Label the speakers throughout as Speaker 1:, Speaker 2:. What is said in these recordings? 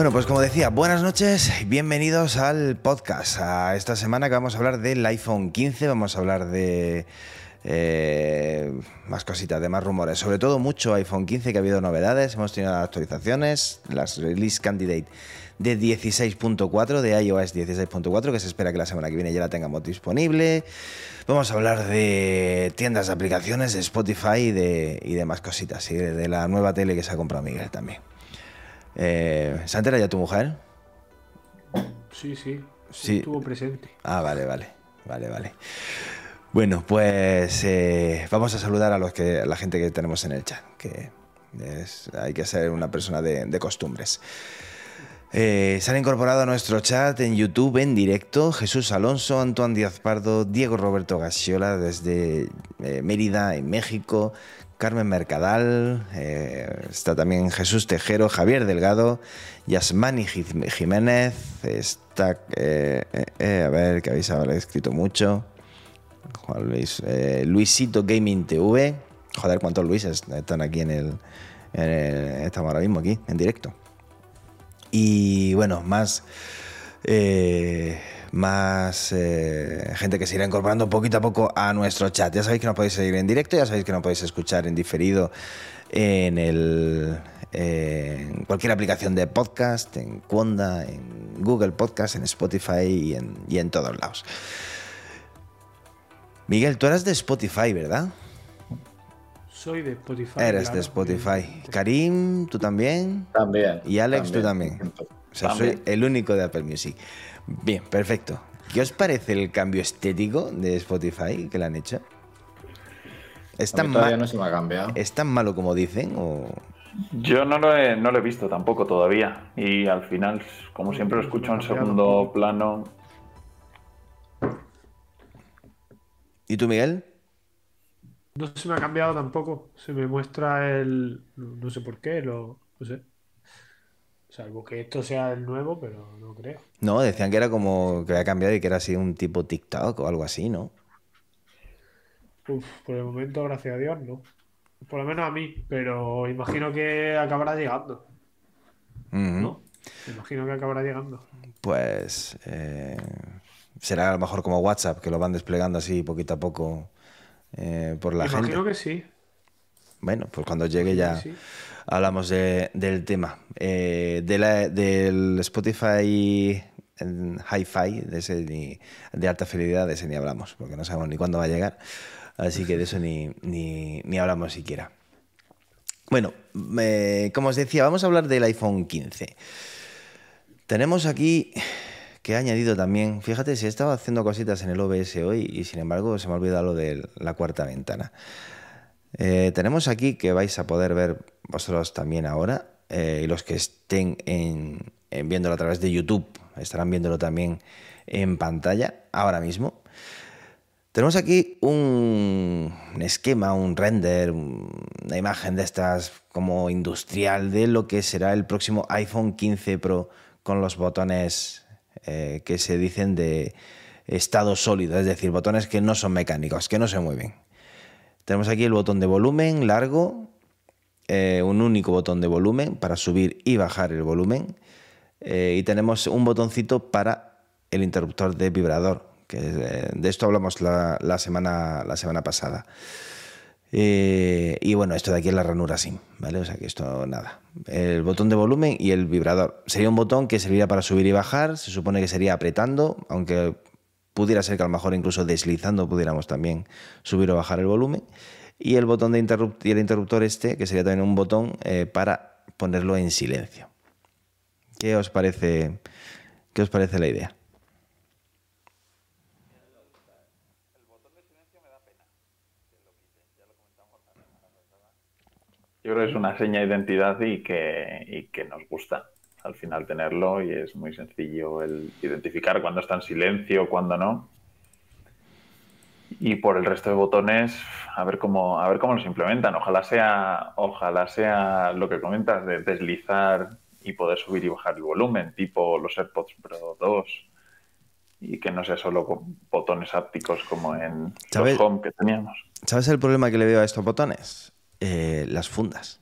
Speaker 1: Bueno, pues como decía, buenas noches, bienvenidos al podcast. A esta semana que vamos a hablar del iPhone 15, vamos a hablar de eh, más cositas, de más rumores, sobre todo mucho iPhone 15 que ha habido novedades, hemos tenido actualizaciones, las release candidate de 16.4, de iOS 16.4, que se espera que la semana que viene ya la tengamos disponible. Vamos a hablar de tiendas de aplicaciones, de Spotify y de, y demás cositas, y de la nueva tele que se ha comprado Miguel también. Eh, ¿Se ya tu mujer?
Speaker 2: Sí, sí, sí. Estuvo presente.
Speaker 1: Ah, vale, vale. Vale, vale. Bueno, pues eh, vamos a saludar a los que, la gente que tenemos en el chat, que hay que ser una persona de, costumbres. Eh, se han incorporado a nuestro chat en YouTube en directo Jesús Alonso, Antoine Díaz Pardo, Diego Roberto Gasiola desde eh, Mérida, en México, Carmen Mercadal, está también Jesús Tejero, Javier Delgado, Yasmani Jiménez, está, a ver, que habéis escrito mucho, Luis, Luisito Gaming TV, joder, cuántos Luises están aquí en el, estamos ahora mismo aquí, en directo. Y bueno, más más eh, gente que se irá incorporando poquito a poco a nuestro chat. Ya sabéis que nos podéis seguir en directo, ya sabéis que nos podéis escuchar en diferido en, el, en cualquier aplicación de podcast, en Conda, en Google Podcast, en Spotify y en, y en todos lados. Miguel, tú eras de Spotify, ¿verdad?
Speaker 2: Soy de Spotify.
Speaker 1: Eres de Spotify. Karim, tú también.
Speaker 3: También.
Speaker 1: Y Alex, tú también. O sea, soy el único de Apple Music. Bien, perfecto. ¿Qué os parece el cambio estético de Spotify que le han hecho?
Speaker 3: ¿Es tan, todavía no se me ha cambiado.
Speaker 1: ¿Es tan malo como dicen? O...
Speaker 4: Yo no lo, he, no lo he visto tampoco todavía. Y al final, como siempre lo escucho en segundo plano.
Speaker 1: ¿Y tú, Miguel?
Speaker 2: No se me ha cambiado tampoco. Se me muestra el. No sé por qué, lo, no sé. Salvo que esto sea el nuevo, pero no creo.
Speaker 1: No, decían que era como que había cambiado y que era así un tipo TikTok o algo así, ¿no?
Speaker 2: Uf, por el momento, gracias a Dios, no. Por lo menos a mí, pero imagino que acabará llegando. ¿No? Imagino que acabará llegando.
Speaker 1: Pues eh, será a lo mejor como WhatsApp, que lo van desplegando así poquito a poco eh, por la
Speaker 2: gente.
Speaker 1: Imagino
Speaker 2: que sí.
Speaker 1: Bueno, pues cuando llegue ya hablamos del tema. Eh, del Spotify Hi-Fi, de, ese de alta fidelidad, de ese ni hablamos, porque no sabemos ni cuándo va a llegar. Así que de eso ni, ni, hablamos siquiera. Bueno, como os decía, vamos a hablar del iPhone 15. Tenemos aquí que he añadido también, fíjate, si he estado haciendo cositas en el OBS hoy y sin embargo se me ha olvidado lo de la cuarta ventana. Eh, tenemos aquí que vais a poder ver vosotros también ahora, eh, y los que estén en, viéndolo a través de YouTube estarán viéndolo también en pantalla ahora mismo. Tenemos aquí un, esquema, un render, una imagen de estas como industrial de lo que será el próximo iPhone 15 Pro con los botones eh, que se dicen de estado sólido, es decir, botones que no son mecánicos, que no se mueven. Tenemos aquí el botón de volumen largo, eh, un único botón de volumen para subir y bajar el volumen. Eh, y tenemos un botoncito para el interruptor de vibrador, que de esto hablamos la, semana, la semana pasada. Y bueno, esto de aquí es la ranura SIM, ¿vale? O sea que esto nada. El botón de volumen y el vibrador. Sería un botón que serviría para subir y bajar, se supone que sería apretando, aunque pudiera ser que a lo mejor incluso deslizando pudiéramos también subir o bajar el volumen. Y el botón de interruptor, y el interruptor este, que sería también un botón eh, para ponerlo en silencio. ¿Qué os parece, qué os parece la idea?
Speaker 4: Yo creo que es una seña de identidad y que, y que nos gusta al final tenerlo y es muy sencillo el identificar cuándo está en silencio, cuándo no. Y por el resto de botones, a ver cómo, a ver cómo los implementan. Ojalá sea, ojalá sea lo que comentas de deslizar y poder subir y bajar el volumen, tipo los AirPods Pro 2, y que no sea solo con botones ápticos como en los Home que teníamos.
Speaker 1: ¿Sabes el problema que le veo a estos botones? Eh, las fundas.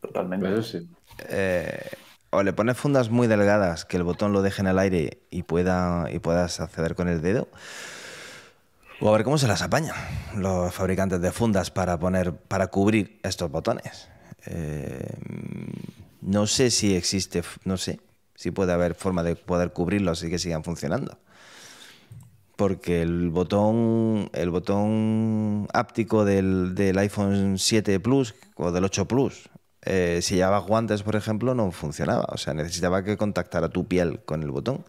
Speaker 4: Totalmente.
Speaker 3: sí.
Speaker 1: Eh, o le pones fundas muy delgadas que el botón lo deje en el aire y, pueda, y puedas acceder con el dedo. O a ver cómo se las apañan los fabricantes de fundas para poner, para cubrir estos botones. Eh, no sé si existe, no sé si puede haber forma de poder cubrirlos y que sigan funcionando. Porque el botón, el botón áptico del, del iPhone 7 Plus o del 8 Plus, eh, si llevaba guantes, por ejemplo, no funcionaba. O sea, necesitaba que contactara tu piel con el botón.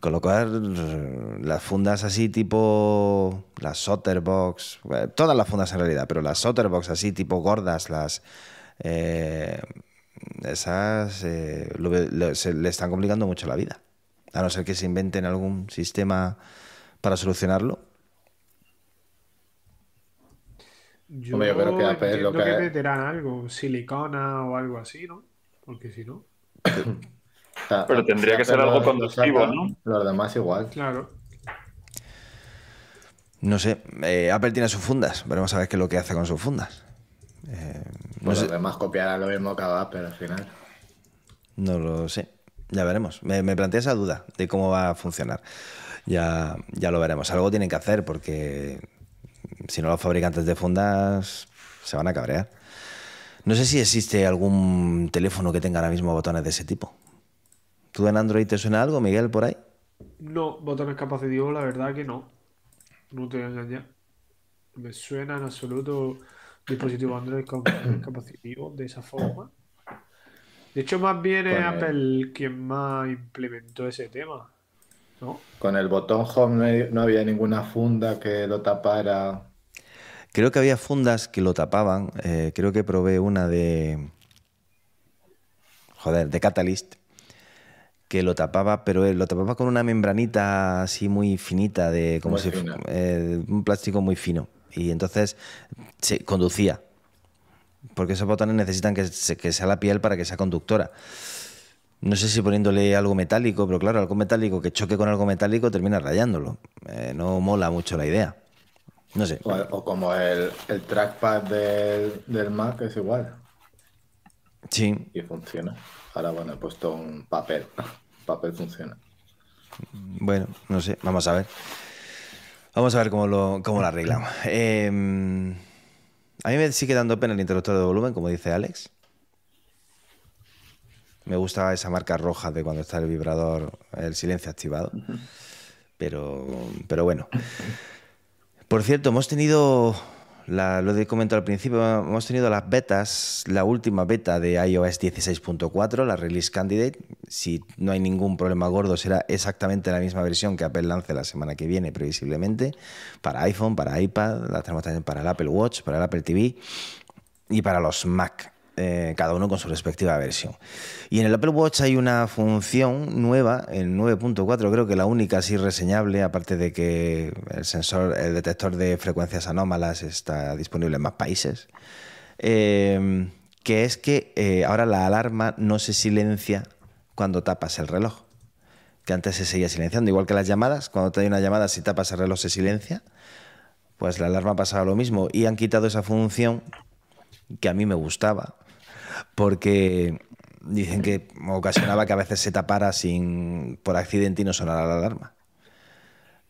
Speaker 1: Con lo cual, las fundas así tipo las Sotterbox, eh, todas las fundas en realidad, pero las Sotterbox así tipo gordas, las eh, esas se, le están complicando mucho la vida. A no ser que se inventen algún sistema para solucionarlo.
Speaker 2: Yo, creo que Apple lo que, que meterán algo, silicona o algo así, ¿no? Porque si no.
Speaker 4: Pero tendría que ser algo conductivo, ¿no?
Speaker 3: Los demás igual.
Speaker 2: Claro.
Speaker 1: No sé, eh, Apple tiene sus fundas, veremos a ver qué es lo que hace con sus fundas. Eh,
Speaker 3: no pues los demás copiarán lo mismo que Apple al final.
Speaker 1: No lo sé, ya veremos. Me, me plantea esa duda de cómo va a funcionar. Ya, ya lo veremos. Algo tienen que hacer porque si no los fabricantes de fundas se van a cabrear. No sé si existe algún teléfono que tenga ahora mismo botones de ese tipo. ¿Tú en Android te suena algo, Miguel, por ahí?
Speaker 2: No, botones capacitivos, la verdad que no. No te voy a engañar. Me suena en absoluto dispositivo Android con capacitivos de esa forma. De hecho, más bien es Apple quien más implementó ese tema. ¿No?
Speaker 3: Con el botón Home no había ninguna funda que lo tapara
Speaker 1: Creo que había fundas que lo tapaban. Eh, creo que probé una de. Joder, de Catalyst. Que lo tapaba, pero lo tapaba con una membranita así muy finita, de como si eh, un plástico muy fino. Y entonces se conducía. Porque esos botones necesitan que, sea la piel para que sea conductora. No sé si poniéndole algo metálico, pero claro, algo metálico que choque con algo metálico termina rayándolo. Eh, no mola mucho la idea. No sé.
Speaker 3: O, como el, trackpad del, Mac es igual.
Speaker 1: Sí.
Speaker 3: Y funciona. Ahora, bueno, he puesto un papel. papel funciona.
Speaker 1: Bueno, no sé, vamos a ver. Vamos a ver cómo lo, cómo lo arreglamos. Em, a mí me sigue dando pena el interruptor de volumen, como dice Alex. Me gusta esa marca roja de cuando está el vibrador, el silencio activado. Pero, pero bueno. Por cierto, hemos tenido, lo he comentado al principio, hemos tenido las betas, la última beta de iOS 16.4, la Release Candidate. Si no hay ningún problema gordo, será exactamente la misma versión que Apple lance la semana que viene, previsiblemente, para iPhone, para iPad, la tenemos también para el Apple Watch, para el Apple TV y para los Mac. Eh, cada uno con su respectiva versión. Y en el Apple Watch hay una función nueva, en 9.4, creo que la única así reseñable, aparte de que el sensor, el detector de frecuencias anómalas está disponible en más países, eh, que es que eh, ahora la alarma no se silencia cuando tapas el reloj, que antes se seguía silenciando, igual que las llamadas, cuando te hay una llamada si tapas el reloj se silencia, pues la alarma pasaba lo mismo y han quitado esa función que a mí me gustaba, porque dicen que ocasionaba que a veces se tapara sin por accidente y no sonara la alarma.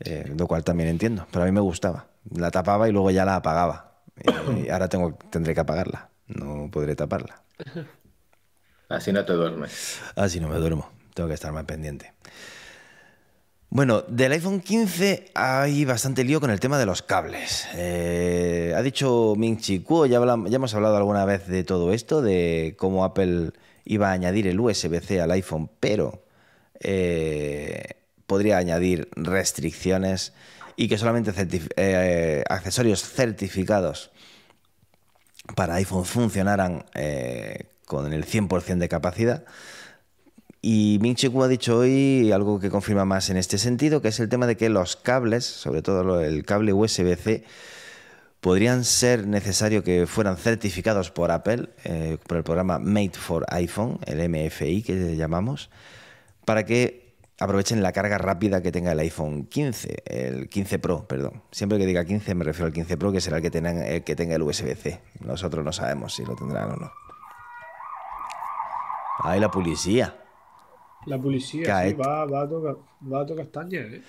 Speaker 1: Eh, lo cual también entiendo, pero a mí me gustaba. La tapaba y luego ya la apagaba. Y ahora tengo, tendré que apagarla, no podré taparla.
Speaker 3: Así no te duermes.
Speaker 1: Así no me duermo, tengo que estar más pendiente. Bueno, del iPhone 15 hay bastante lío con el tema de los cables. Eh, ha dicho Ming Chi Kuo, ya, hemos hablado alguna vez de todo esto, de cómo Apple iba a añadir el USB-C al iPhone, pero eh, podría añadir restricciones y que solamente eh, accesorios certificados para iPhone funcionaran con el 100% de capacidad y Ming Chi ha dicho hoy algo que confirma más en este sentido, que es el tema de que los cables, sobre todo el cable USB-C, podrían ser necesario que fueran certificados por Apple, eh, por el programa Made for iPhone, el MFI que llamamos, para que aprovechen la carga rápida que tenga el iPhone 15, el 15 Pro, perdón. Siempre que diga 15 me refiero al 15 Pro, que será el que, el que tenga el USB-C. Nosotros no sabemos si lo tendrán o no. Ahí la policía.
Speaker 2: La policía, sí, va, va, a tocar, va a tocar ¿eh?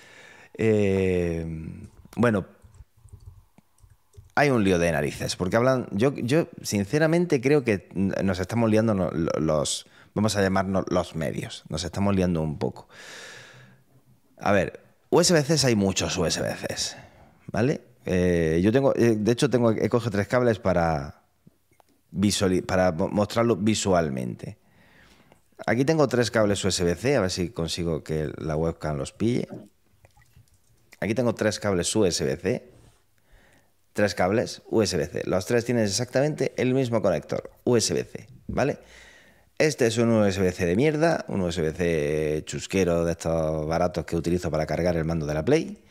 Speaker 1: ¿eh? Bueno, hay un lío de narices, porque hablan, yo, yo sinceramente creo que nos estamos liando los, vamos a llamarnos los medios, nos estamos liando un poco. A ver, USB-Cs hay muchos USB-Cs, ¿vale? Eh, yo tengo, eh, de hecho tengo, he cogido tres cables para, para mostrarlo visualmente. Aquí tengo tres cables USB-C, a ver si consigo que la webcam los pille. Aquí tengo tres cables USB-C tres cables USB-C. Los tres tienen exactamente el mismo conector USB-C, ¿vale? Este es un USB-C de mierda, un USB-C chusquero de estos baratos que utilizo para cargar el mando de la Play.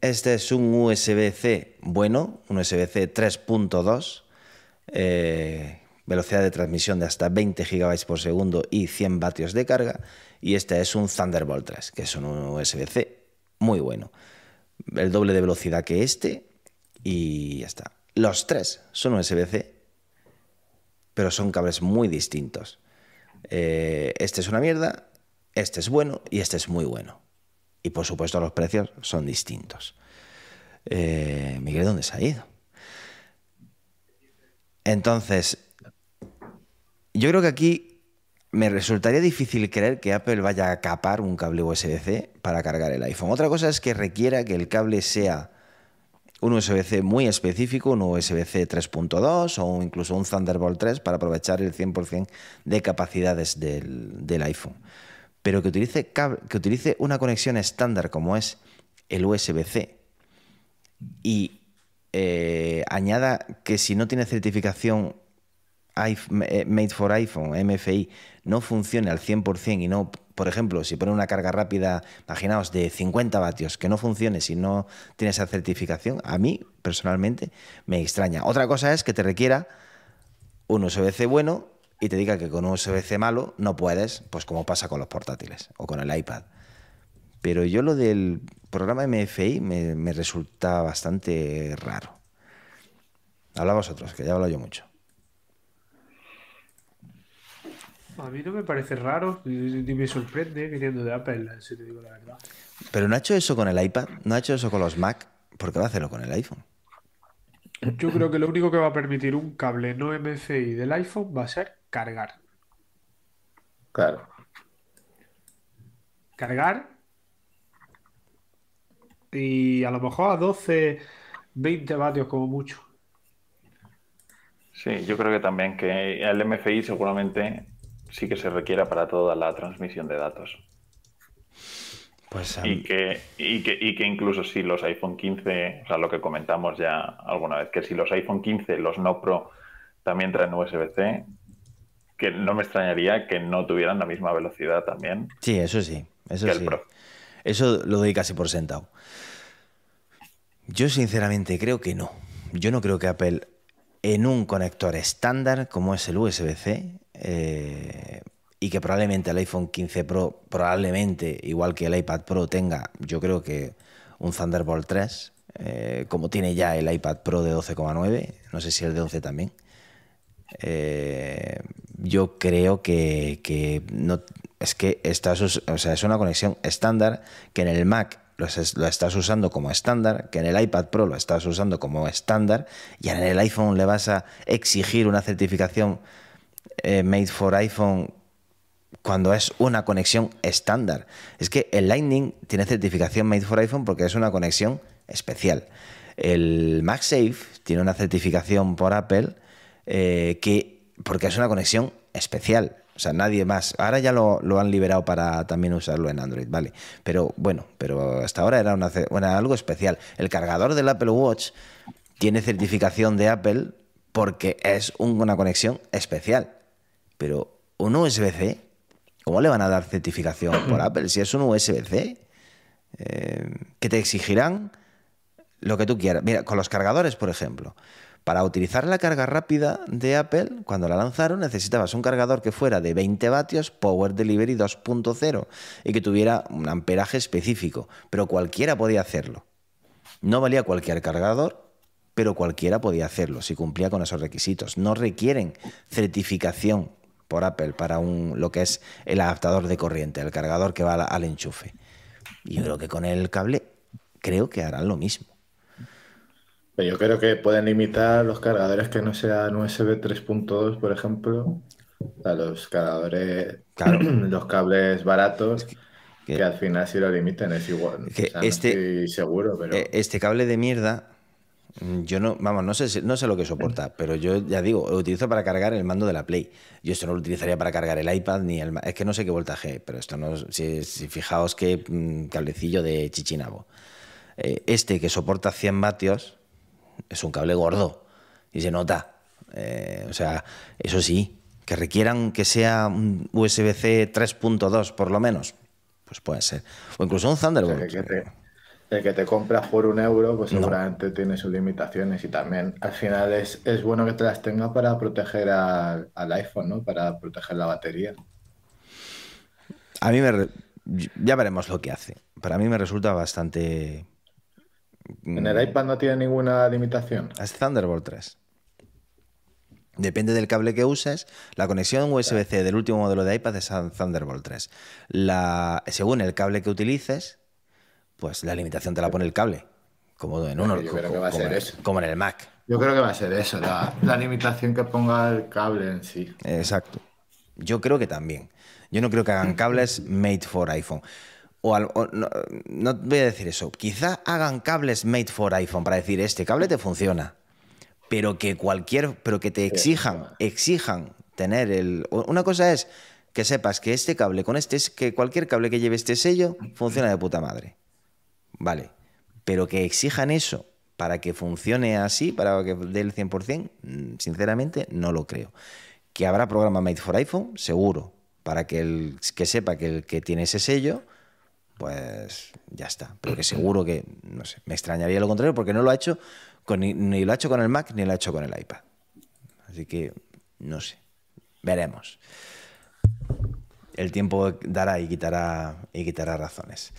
Speaker 1: Este es un USB-C bueno, un USB-C 3.2, eh, velocidad de transmisión de hasta 20 GB por segundo y 100 vatios de carga. Y este es un Thunderbolt 3, que es un USB-C muy bueno. El doble de velocidad que este y ya está. Los tres son USB-C, pero son cables muy distintos. Eh, este es una mierda, este es bueno y este es muy bueno. Y por supuesto los precios son distintos. Eh, Miguel, ¿dónde se ha ido? Entonces, yo creo que aquí me resultaría difícil creer que Apple vaya a capar un cable USB-C para cargar el iPhone. Otra cosa es que requiera que el cable sea un USB-C muy específico, un USB-C 3.2 o incluso un Thunderbolt 3 para aprovechar el 100% de capacidades del, iPhone. Pero que utilice, que utilice una conexión estándar como es el USB-C y eh, añada que si no tiene certificación Made for iPhone, MFI, no funcione al 100% y no por ejemplo, si pone una carga rápida, imaginaos, de 50 vatios, que no funcione si no tiene esa certificación, a mí personalmente me extraña. Otra cosa es que te requiera un USB-C bueno y te diga que con un USB-C malo no puedes, pues como pasa con los portátiles o con el iPad. Pero yo lo del programa MFI me, me resulta bastante raro. Habla vosotros, que ya hablo yo mucho.
Speaker 2: A mí no me parece raro ni me sorprende viniendo de Apple, si te digo la verdad.
Speaker 1: Pero no ha hecho eso con el iPad, no ha hecho eso con los Mac, ¿por qué va a hacerlo con el iPhone?
Speaker 2: Yo creo que lo único que va a permitir un cable no MFI del iPhone va a ser cargar.
Speaker 3: Claro.
Speaker 2: Cargar y a lo mejor a 12, 20 vatios como mucho.
Speaker 4: Sí, yo creo que también que el MFI seguramente sí que se requiera para toda la transmisión de datos. Pues, y, que, y, que, y que incluso si los iPhone 15, o sea, lo que comentamos ya alguna vez, que si los iPhone 15, los no Pro, también traen USB-C, que no me extrañaría que no tuvieran la misma velocidad también.
Speaker 1: Sí, eso sí, eso sí. Eso lo doy casi por sentado. Yo sinceramente creo que no. Yo no creo que Apple en un conector estándar como es el USB-C eh, y que probablemente el iPhone 15 Pro, probablemente igual que el iPad Pro tenga, yo creo que un Thunderbolt 3, eh, como tiene ya el iPad Pro de 12,9, no sé si el de 11 también. Eh, yo creo que, es que o sea, es una conexión estándar que en el Mac lo, estás usando como estándar, que en el iPad Pro lo estás usando como estándar y en el iPhone le vas a exigir una certificación eh, made for iPhone cuando es una conexión estándar. Es que el Lightning tiene certificación Made for iPhone porque es una conexión especial. El MagSafe tiene una certificación por Apple eh, que, porque es una conexión especial. O sea, nadie más. Ahora ya lo, han liberado para también usarlo en Android, ¿vale? Pero bueno, pero hasta ahora era algo especial. El cargador del Apple Watch tiene certificación de Apple porque es una conexión especial. Pero un USB-C, ¿Cómo le van a dar certificación por Apple si es un USB-C? Eh, que te exigirán lo que tú quieras. Mira, con los cargadores, por ejemplo. Para utilizar la carga rápida de Apple, cuando la lanzaron, necesitabas un cargador que fuera de 20 vatios, Power Delivery 2.0, y que tuviera un amperaje específico. Pero cualquiera podía hacerlo. No valía cualquier cargador, pero cualquiera podía hacerlo si cumplía con esos requisitos. No requieren certificación por Apple para un, lo que es el adaptador de corriente, el cargador que va al, enchufe. Y yo creo que con el cable creo que harán lo mismo.
Speaker 3: Yo creo que pueden limitar los cargadores que no sean USB 3.2, por ejemplo, a los cargadores, los cables baratos, que, al final si lo limiten es igual. este, seguro, pero...
Speaker 1: E, este cable de mierda yo no, vamos, no sé, no sé lo que soporta, pero yo ya digo, lo utilizo para cargar el mando de la Play. Yo esto no lo utilizaría para cargar el iPad ni el. Es que no sé qué voltaje, pero esto no. Si, fijaos qué mm, cablecillo de chichinabo. Eh, este que soporta 100 vatios es un cable gordo y se nota. Eh, o sea, eso sí, que requieran que sea un USB-C 3.2 por lo menos, pues puede ser. O incluso un Thunderbolt
Speaker 3: el que te compras por un euro, pues seguramente tiene sus limitaciones y también al final es, es bueno que te las tenga para proteger al, iPhone, ¿no? Para proteger la batería.
Speaker 1: A mí me... Ya veremos lo que hace. Para mí me resulta bastante...
Speaker 3: ¿En el iPad no tiene ninguna limitación?
Speaker 1: Es Thunderbolt 3. Depende del cable que uses. La conexión USB-C del último modelo de iPad es Thunderbolt 3. La, según el cable que utilices, pues la limitación te la pone el cable. Como en uno,
Speaker 3: yo creo que va a ser eso.
Speaker 1: Como en el Mac.
Speaker 3: Yo creo que va a ser eso, la, limitación que ponga el cable en sí.
Speaker 1: Exacto. Yo creo que también. Yo no creo que hagan cables made for iPhone. O, no, no, voy a decir eso. Quizá hagan cables made for iPhone para decir este cable te funciona. Pero que cualquier. Pero que te exijan, exijan tener el. Una cosa es que sepas que este cable con este es que cualquier cable que lleve este sello funciona de puta madre. Vale. Pero que exijan eso para que funcione así, para que dé el 100%, mm, sinceramente no lo creo. Que habrá programa Made for iPhone, seguro, para que el que sepa que el que tiene ese sello, pues ya está. Pero que seguro que, no sé, me extrañaría lo contrario porque no lo ha hecho, con, ni lo ha hecho con el Mac ni lo ha hecho con el iPad. Así que, no sé, veremos. El tiempo dará y quitará, y quitará razones.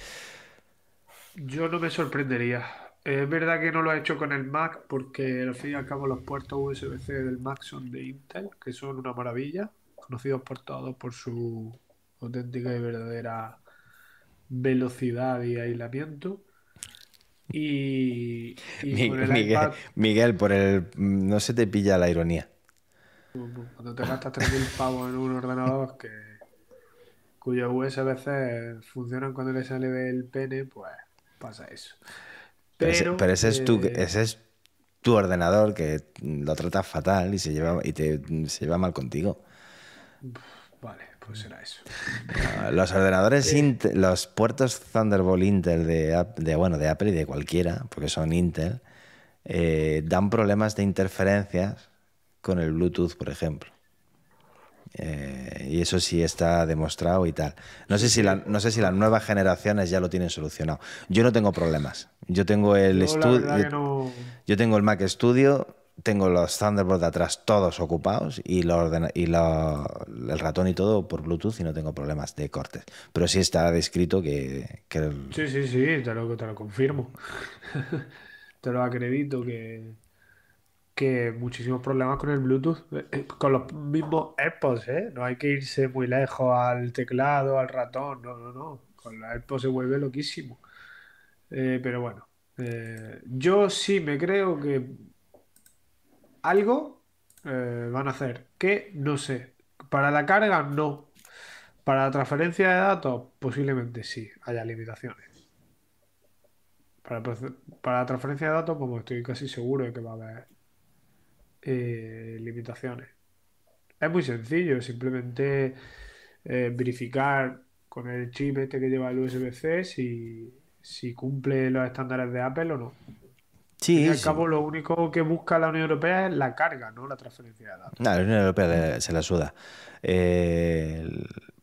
Speaker 2: Yo no me sorprendería. Es verdad que no lo ha hecho con el Mac porque al fin y al cabo los puertos USB-C del Mac son de Intel, que son una maravilla, conocidos por todos por su auténtica y verdadera velocidad y aislamiento. Y,
Speaker 1: Miguel, Miguel, por el no se te pilla la ironía.
Speaker 2: Cuando te gastas 3.000 pavos en un ordenador que cuyos USB-C funcionan cuando le sale del pene, pues pasa eso.
Speaker 1: Pero, ese, es tu, eh, ese es tu ordenador que lo trata fatal y se lleva, y te, se lleva mal contigo.
Speaker 2: Vale, pues será eso.
Speaker 1: los ordenadores, los puertos Thunderbolt Intel de, de, bueno, de Apple y de cualquiera, porque son Intel, eh, dan problemas de interferencias con el Bluetooth, por ejemplo. Eh, y eso sí está demostrado y tal. No sé, si la, no sé si las nuevas generaciones ya lo tienen solucionado. Yo no tengo problemas. Yo tengo el estudio. Yo tengo el Mac Studio, tengo los Thunderbolt de atrás todos ocupados y, lo y el ratón y todo por Bluetooth y no tengo problemas de cortes. Pero sí está descrito que.
Speaker 2: Sí, sí, sí, te lo, te lo confirmo. te lo acredito que que muchísimos problemas con el Bluetooth, eh, eh, con los mismos AirPods, ¿eh? No hay que irse muy lejos al teclado, al ratón, no, no, no. Con los AirPods se vuelve loquísimo. Eh, pero bueno, yo sí me creo que algo van a hacer, que no sé. Para la carga, no. Para la transferencia de datos, posiblemente sí, haya limitaciones. Para, para la transferencia de datos, como estoy casi seguro de que va a haber eh, limitaciones. Es muy sencillo, simplemente eh, verificar con el chip este que lleva el USB-C si, si cumple los estándares de Apple o no.
Speaker 1: Sí,
Speaker 2: al cabo, lo único que busca la Unión Europea es la carga, no la transferencia de datos.
Speaker 1: la Unión Europea se la suda.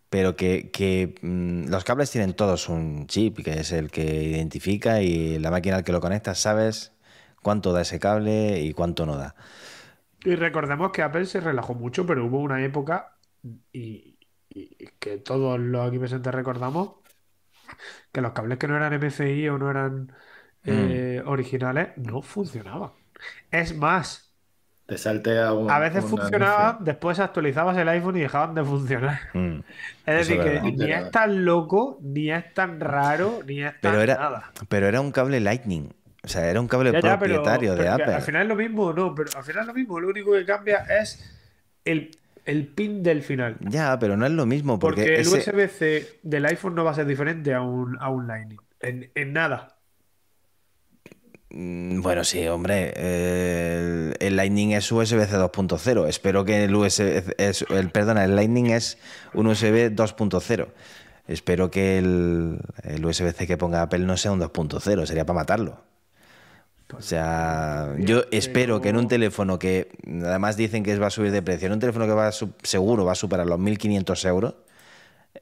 Speaker 1: pero que, mm, los cables tienen todos un chip, que es el que identifica y la máquina al que lo conectas sabes cuánto da ese cable y cuánto no da.
Speaker 2: Y recordemos que Apple se relajó mucho, pero hubo una época y, que todos los aquí presentes recordamos que los cables que no eran MCI o no eran mm. eh, originales no funcionaban. Es más,
Speaker 3: te saltea
Speaker 2: A veces funcionaba, después actualizabas el iPhone y dejaban de funcionar. Mm. Es decir, que ni es tan loco, ni es tan raro, ni es tan
Speaker 1: pero era,
Speaker 2: nada.
Speaker 1: Pero era un cable Lightning. O sea, era un cable propietario de Apple.
Speaker 2: Al final es lo mismo, no, pero al final es lo mismo. Lo único que cambia es el, pin del final.
Speaker 1: Ya, pero no es lo mismo.
Speaker 2: Porque, el USB-C del iPhone no va a ser diferente a un, a un Lightning. en nada.
Speaker 1: Mm, bueno, sí, hombre. el, Lightning es USB-C 2.0. Espero que el USB. Es, el, perdona, el Lightning es un USB 2.0. Espero que el, USB-C que ponga Apple no sea un 2.0. Sería para matarlo. O sea, yo espero que en un teléfono que además dicen que va a subir de precio, en un teléfono que va seguro va a superar los 1.500 euros,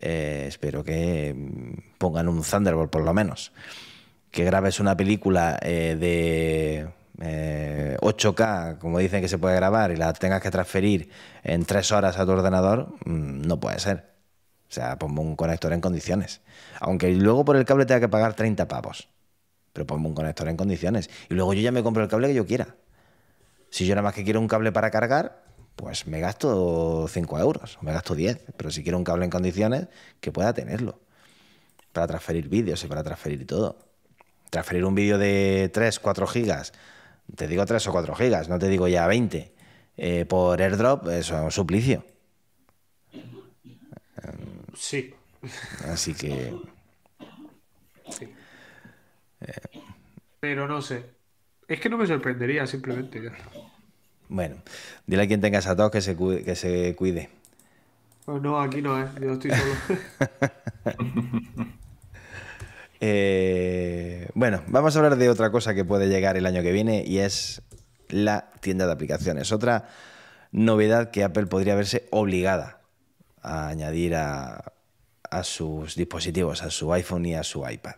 Speaker 1: eh, espero que pongan un Thunderbolt por lo menos que grabes una película eh, de 8K, eh, como dicen que se puede grabar, y la tengas que transferir en tres horas a tu ordenador, mm, no puede ser. O sea, ponme un conector en condiciones. Aunque luego por el cable tenga que pagar 30 pavos. Pero ponme un conector en condiciones. Y luego yo ya me compro el cable que yo quiera. Si yo nada más que quiero un cable para cargar, pues me gasto 5 euros, o me gasto 10. Pero si quiero un cable en condiciones, que pueda tenerlo. Para transferir vídeos y para transferir todo transferir un vídeo de 3, 4 gigas, te digo 3 o 4 gigas, no te digo ya 20, eh, por airdrop, eso es un suplicio.
Speaker 2: Sí.
Speaker 1: Así que...
Speaker 2: Sí. Pero no sé. Es que no me sorprendería simplemente.
Speaker 1: Bueno, dile a quien tenga esa tos que se cuide. Que se cuide.
Speaker 2: Pues no, aquí no, ¿eh? Yo estoy solo.
Speaker 1: Eh, bueno, vamos a hablar de otra cosa que puede llegar el año que viene y es la tienda de aplicaciones. Otra novedad que Apple podría verse obligada a añadir a, sus dispositivos, a su iPhone y a su iPad.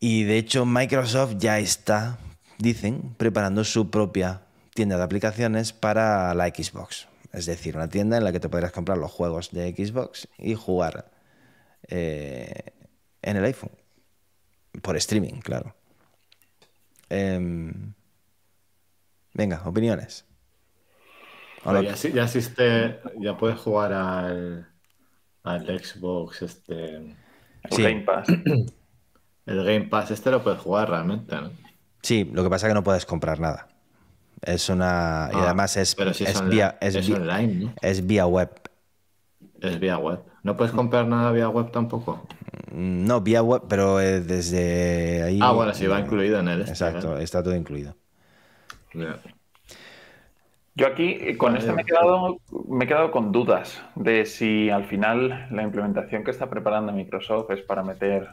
Speaker 1: Y de hecho Microsoft ya está, dicen, preparando su propia tienda de aplicaciones para la Xbox. Es decir, una tienda en la que te podrás comprar los juegos de Xbox y jugar eh, en el iPhone. Por streaming, claro. Em, venga, opiniones.
Speaker 3: ya, ya existe, ya puedes jugar al, al Xbox, este. El
Speaker 4: Game Pass.
Speaker 3: El Game Pass, este lo puedes jugar realmente, ¿no?
Speaker 1: Sí, lo que pasa es que no puedes comprar nada. Es una. y ah, además es, es, vía, es,
Speaker 3: online,
Speaker 1: es vía web.
Speaker 3: Es vía web. ¿No puedes comprar nada vía web tampoco?
Speaker 1: Mm, no, vía web, pero eh, desde ahí.
Speaker 3: Ah, bueno, sí, va incluido en él.
Speaker 1: Este, exacto, está todo incluido.
Speaker 4: Yo aquí eh, con esto me he, quedado, me he quedado con dudas de si al final la implementación que está preparando Microsoft es para meter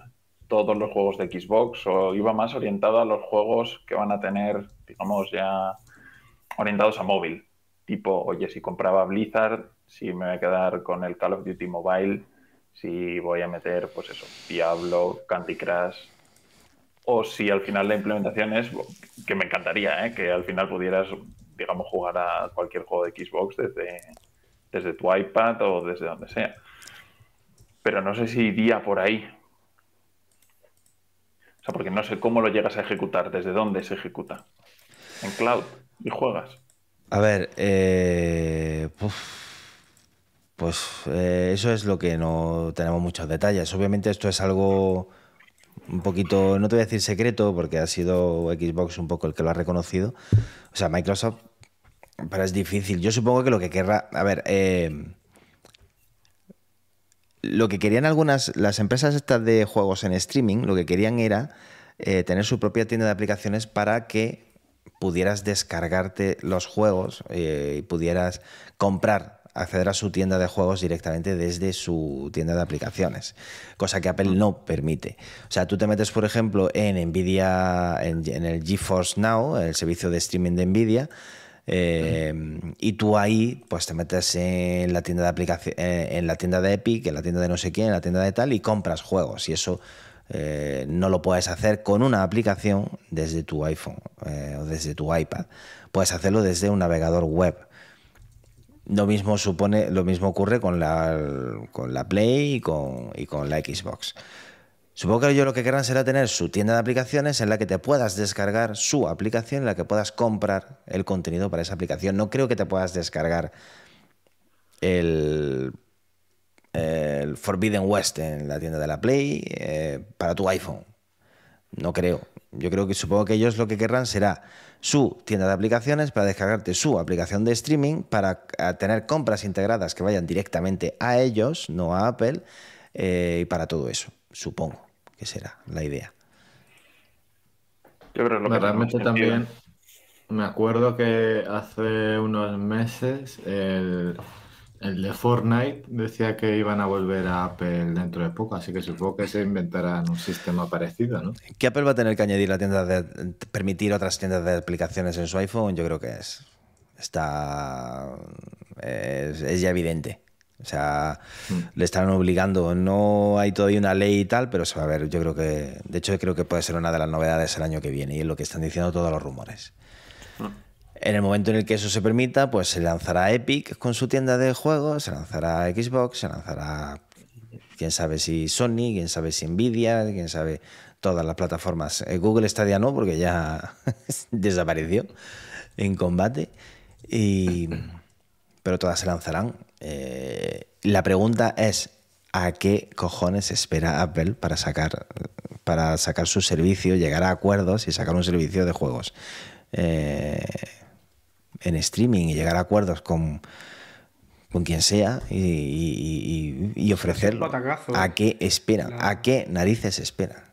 Speaker 4: todos los juegos de Xbox o iba más orientado a los juegos que van a tener, digamos, ya orientados a móvil. Tipo, oye, si compraba Blizzard, si me voy a quedar con el Call of Duty Mobile, si voy a meter, pues eso, Diablo, Candy Crush, o si al final la implementación es, que me encantaría, ¿eh? que al final pudieras, digamos, jugar a cualquier juego de Xbox desde, desde tu iPad o desde donde sea. Pero no sé si iría por ahí. O sea, porque no sé cómo lo llegas a ejecutar, desde dónde se ejecuta. En cloud y juegas.
Speaker 1: A ver, eh, pues eh, eso es lo que no tenemos muchos detalles. Obviamente esto es algo un poquito, no te voy a decir secreto, porque ha sido Xbox un poco el que lo ha reconocido. O sea, Microsoft, pero es difícil. Yo supongo que lo que querrá, a ver, eh, lo que querían algunas, las empresas estas de juegos en streaming, lo que querían era eh, tener su propia tienda de aplicaciones para que pudieras descargarte los juegos y pudieras comprar acceder a su tienda de juegos directamente desde su tienda de aplicaciones, cosa que Apple no permite. O sea, tú te metes, por ejemplo, en Nvidia, en, el GeForce Now, el servicio de streaming de Nvidia, Eh, y tú ahí, pues te metes en la tienda de aplicación, eh, en la tienda de Epic, en la tienda de no sé quién, en la tienda de tal, y compras juegos. Y eso eh, no lo puedes hacer con una aplicación desde tu iPhone o desde tu iPad. Puedes hacerlo desde un navegador web. Lo mismo supone, lo mismo ocurre con la, con la Play y con, y con la Xbox. Supongo que ellos lo que querrán será tener su tienda de aplicaciones en la que te puedas descargar su aplicación, en la que puedas comprar el contenido para esa aplicación. No creo que te puedas descargar el, Forbidden West en la tienda de la Play eh, para tu iPhone. No creo. Yo creo que supongo que ellos lo que querrán será su tienda de aplicaciones para descargarte su aplicación de streaming para tener compras integradas que vayan directamente a ellos, no a Apple, eh, y para todo eso. Supongo que será la idea.
Speaker 3: Yo creo que realmente también me acuerdo que hace unos meses el, el, de Fortnite decía que iban a volver a Apple dentro de poco, así que supongo que se inventarán un sistema parecido, ¿no?
Speaker 1: Que Apple va a tener que añadir la tienda de permitir otras tiendas de aplicaciones en su iPhone, yo creo que es está es ya evidente. O sea, mm. le están obligando. No hay todavía una ley y tal, pero se va a ver. Yo creo que, de hecho, creo que puede ser una de las novedades el año que viene y es lo que están diciendo todos los rumores. Mm. En el momento en el que eso se permita, pues se lanzará Epic con su tienda de juegos, se lanzará Xbox, se lanzará, quién sabe si Sony, quién sabe si Nvidia, quién sabe todas las plataformas. Eh, Google Stadia no, porque ya desapareció en combate. Y, pero todas se lanzarán. Eh, la pregunta es, ¿a qué cojones espera Apple para sacar, para sacar su servicio, llegar a acuerdos y sacar un servicio de juegos eh, en streaming y llegar a acuerdos con, con quien sea y, ofrecerlo? ¿A qué esperan? ¿A qué narices esperan?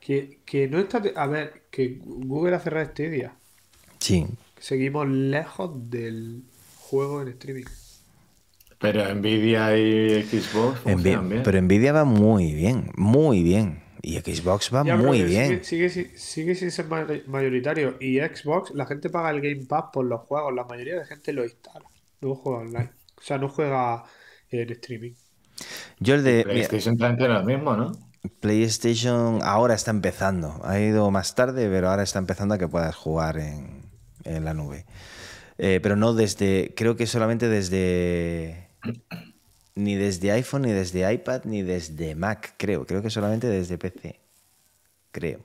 Speaker 2: Que, que, no está. A ver, que Google ha cerrado este día.
Speaker 1: Sí.
Speaker 2: Seguimos lejos del juego en streaming.
Speaker 3: Pero Nvidia y Xbox funcionan bien.
Speaker 1: Pero Nvidia va muy bien, muy bien. Y Xbox va muy bien.
Speaker 2: Sigue, sigue, sin ser mayoritario. Y Xbox, la gente paga el Game Pass por los juegos. La mayoría de gente lo instala. No juega online. O sea, no juega en streaming.
Speaker 1: Yo el de.
Speaker 3: PlayStation también lo mismo, ¿no?
Speaker 1: PlayStation ahora está empezando. Ha ido más tarde, pero ahora está empezando a que puedas jugar en, en la nube. Eh, pero no desde. Creo que solamente desde ni desde iPhone, ni desde iPad, ni desde Mac, creo. Creo que solamente desde PC. Creo.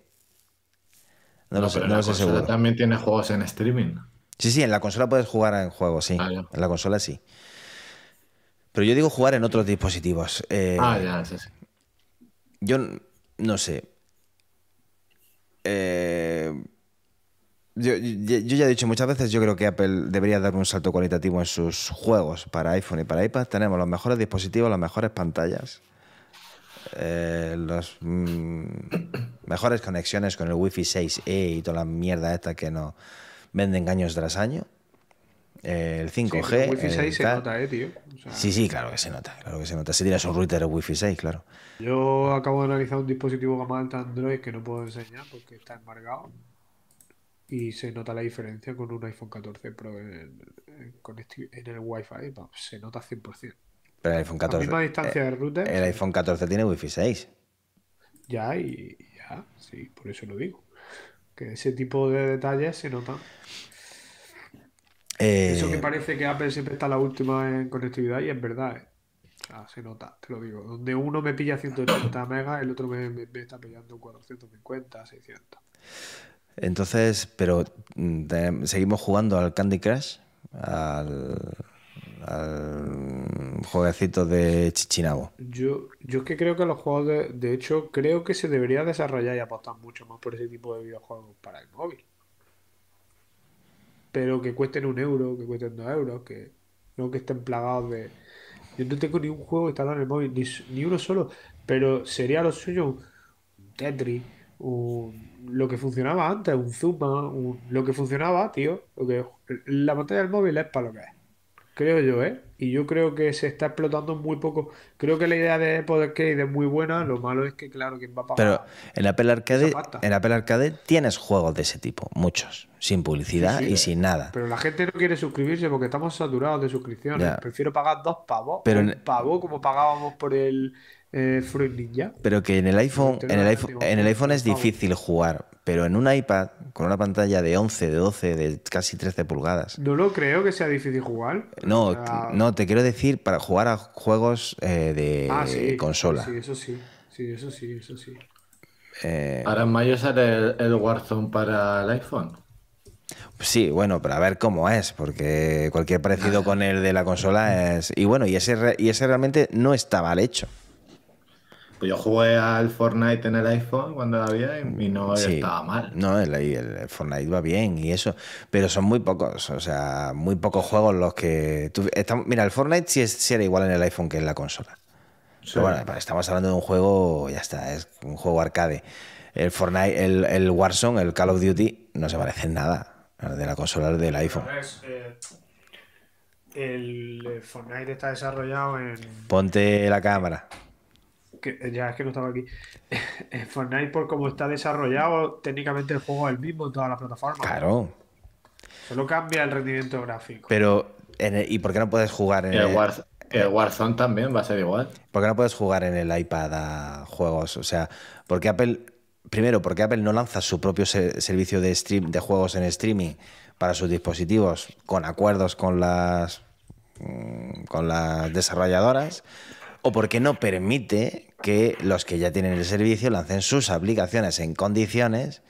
Speaker 3: No, lo sé, no lo sé seguro. también tiene juegos en streaming.
Speaker 1: Sí, sí, en la consola puedes jugar en juegos, sí. Ah, en la consola sí. Pero yo digo jugar en otros dispositivos. Eh,
Speaker 3: ah, ya, sí, sí.
Speaker 1: Yo no sé. Eh, yo, ya he dicho muchas veces, yo creo que Apple debería dar un salto cualitativo en sus juegos para iPhone y para iPad. Tenemos los mejores dispositivos, las mejores pantallas, eh, las mm, mejores conexiones con el Wi-Fi 6E y toda la mierda esta que nos venden años tras año. el 5G.
Speaker 2: el Wi-Fi 6 se nota, eh, tío.
Speaker 1: sí, sí, claro que se nota. Claro que se nota. Si tienes un router Wi-Fi 6, claro.
Speaker 2: Yo acabo de analizar un dispositivo gama alta Android que no puedo enseñar porque está embargado y se nota la diferencia con un iPhone 14 Pro en, el Wi-Fi, se nota 100%.
Speaker 1: Pero el iPhone 14.
Speaker 2: A misma distancia de router.
Speaker 1: El iPhone 14 tiene Wi-Fi 6.
Speaker 2: Ya, y ya, sí, por eso lo digo. Que ese tipo de detalles se notan. Eso que eh, parece que Apple siempre está la última en conectividad y es verdad, ¿eh? Se nota, te lo digo. Donde uno me pilla 180 megas, el otro me, me está pillando 450, 600.
Speaker 1: Entonces, pero mm, seguimos jugando al Candy Crush, al, jueguecito de Chichinabo.
Speaker 2: Yo, yo es que creo que los juegos de, de hecho, creo que se debería desarrollar y apostar mucho más por ese tipo de videojuegos para el móvil. Pero que cuesten un euro, que cuesten dos euros, que no que estén plagados de. Yo no tengo ni un juego instalado en el móvil, ni, ni uno solo, pero sería lo suyo un Tetris lo que funcionaba antes, un Zuma, lo que funcionaba, tío. Lo que, la pantalla del móvil es para lo que es. creo yo, ¿eh? Y yo creo que se está explotando muy poco. Creo que la idea de Apple Arcade es muy buena, lo malo es que, claro, ¿quién va a pagar?
Speaker 1: Pero en Apple Arcade, en Apple Arcade tienes juegos de ese tipo, muchos, sin publicidad
Speaker 2: Sí, sí.
Speaker 1: y sin nada.
Speaker 2: Pero la gente no quiere suscribirse porque estamos saturados de suscripciones.
Speaker 1: Ya.
Speaker 2: Prefiero pagar dos pavos,
Speaker 1: Pero
Speaker 2: un
Speaker 1: en-
Speaker 2: pavo como pagábamos por el eh, Fruit Ninja.
Speaker 1: Pero que en el iPhone, en el iPhone,
Speaker 2: digo,
Speaker 1: en el iPhone es difícil jugar, pero en un iPad con una pantalla de 11, de 12, de casi 13 pulgadas.
Speaker 2: No lo creo que sea difícil jugar.
Speaker 1: No,
Speaker 2: O sea,
Speaker 1: no, te quiero decir para jugar a juegos eh, de
Speaker 2: ah, sí,
Speaker 1: consola.
Speaker 2: Sí, eso sí. Sí, eso sí, eso sí.
Speaker 1: Eh,
Speaker 3: Ahora en mayo sale el, el Warzone para el iPhone.
Speaker 1: sí, bueno, pero a ver cómo es, porque cualquier parecido con el de la consola es... Y bueno, y ese, re- y ese realmente no está mal hecho.
Speaker 3: Pues yo jugué al Fortnite en el iPhone cuando había y, no
Speaker 1: Sí.
Speaker 3: estaba mal.
Speaker 1: No, el, Fortnite va bien y eso, pero son muy pocos, o sea, muy pocos juegos los que... tú- estamos- mira, el Fortnite sí, es, sí era igual en el iPhone que en la consola.
Speaker 3: Sí.
Speaker 1: Pero bueno, pero estamos hablando de un juego, ya está, es un juego arcade. El Fortnite, el, el Warzone, el Call of Duty, no se parece en nada al de la consola al del iPhone.
Speaker 2: Es, eh, el Fortnite está desarrollado en.
Speaker 1: Ponte la cámara.
Speaker 2: Que- eh, ya es que no estaba aquí. El Fortnite, por cómo está desarrollado, técnicamente el juego es el mismo en todas las plataformas.
Speaker 1: Claro.
Speaker 2: Solo cambia el rendimiento gráfico.
Speaker 1: Pero, en el- ¿y por qué no puedes jugar en
Speaker 3: el,
Speaker 1: el,
Speaker 3: War- el Warzone también va a ser igual.
Speaker 1: ¿Por qué no puedes jugar en el iPad a juegos? O sea, porque Apple, primero, porque Apple no lanza su propio se- servicio de stream de juegos en streaming para sus dispositivos con acuerdos con las mm, con las desarrolladoras o porque no permite que los que ya tienen el servicio lancen sus aplicaciones en condiciones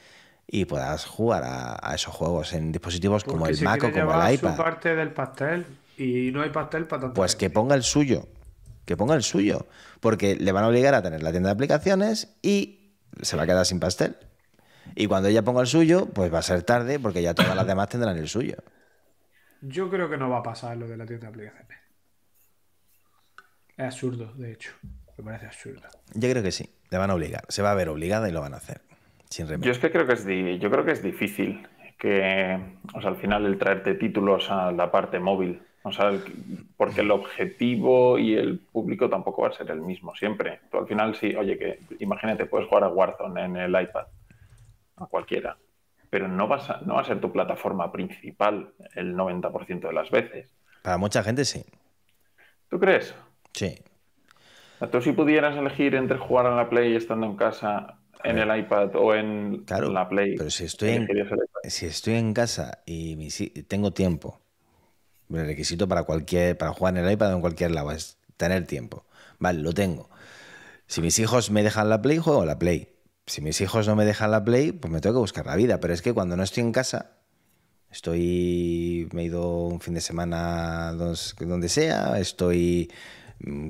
Speaker 1: y puedas jugar a, a esos juegos en dispositivos como el Mac o como el
Speaker 2: su
Speaker 1: iPad.
Speaker 2: parte del pastel y no hay pastel para tanto.
Speaker 1: Pues que ponga el suyo. Que ponga el suyo. Porque le van a obligar a tener la tienda de aplicaciones y se va a quedar sin pastel. Y cuando ella ponga el suyo, pues va a ser tarde porque ya todas las demás tendrán el suyo.
Speaker 2: Yo creo que no va a pasar lo de la tienda de aplicaciones. Es absurdo, de hecho. Me parece absurdo.
Speaker 1: Yo creo que sí. Le van a obligar. Se va a ver obligada y lo van a hacer. Sin
Speaker 4: Yo
Speaker 1: remedio.
Speaker 4: es que creo que es, di- yo creo que es difícil que, o sea, al final el traerte títulos a la parte móvil, o sea, el- porque el objetivo y el público tampoco va a ser el mismo siempre. Tú al final sí, oye, que imagínate, puedes jugar a Warzone en el iPad, a cualquiera, pero no, vas a- no va a ser tu plataforma principal el 90% de las veces.
Speaker 1: Para mucha gente sí.
Speaker 4: ¿Tú crees?
Speaker 1: Sí.
Speaker 4: Tú si pudieras elegir entre jugar a la Play estando en casa, en el iPad o en
Speaker 1: Claro,
Speaker 4: la Play,
Speaker 1: pero si estoy en-. Si estoy en casa y tengo tiempo, el requisito para cualquier para jugar en el iPad o en cualquier lado es tener tiempo. Vale, lo tengo. Si mis hijos me dejan la Play, juego la Play. Si mis hijos no me dejan la Play, pues me tengo que buscar la vida. Pero es que cuando no estoy en casa, estoy. Me he ido un fin de semana donde sea, estoy en